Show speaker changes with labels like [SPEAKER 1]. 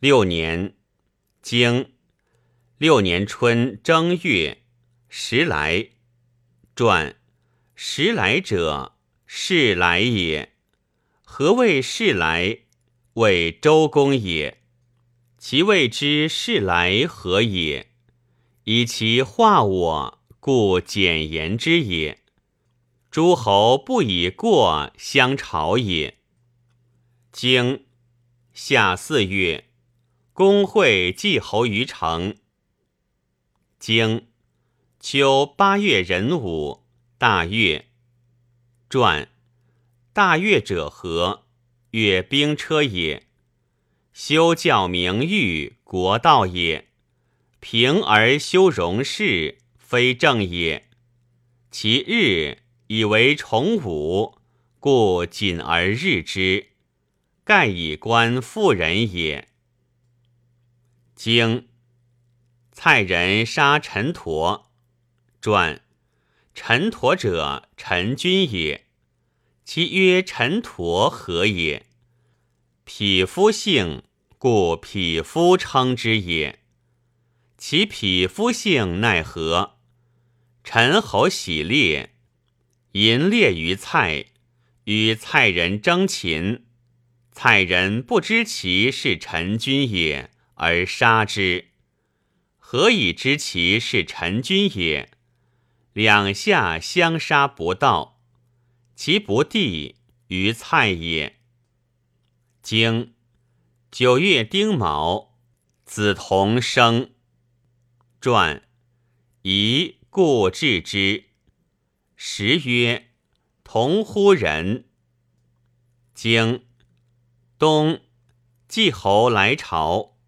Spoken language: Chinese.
[SPEAKER 1] 六年，经六年春正月，时来。传时来者，是来也。何谓是来？谓周公也。其谓之是来何也？以其化我，故简言之也。诸侯不以过相朝也。经夏四月，公会季侯于城。经秋八月壬午，大悦。传大悦者何？阅兵车也。修教名誉，国道也。平而修容事，非正也。其日以为重武，故谨而日之。盖以观妇人也。经蔡人杀陈陀。传陈陀者，陈君也。其曰陈陀何也？匹夫姓，故匹夫称之也。其匹夫姓奈何？陈侯喜猎，淫猎于蔡，与蔡人争禽。蔡人不知其是陈君也，而杀之。何以知其是陈君也？两下相杀不道，其不弟于蔡也。经九月丁卯，子同生。传宜故治之。时曰：同乎人。经。冬，季侯来朝。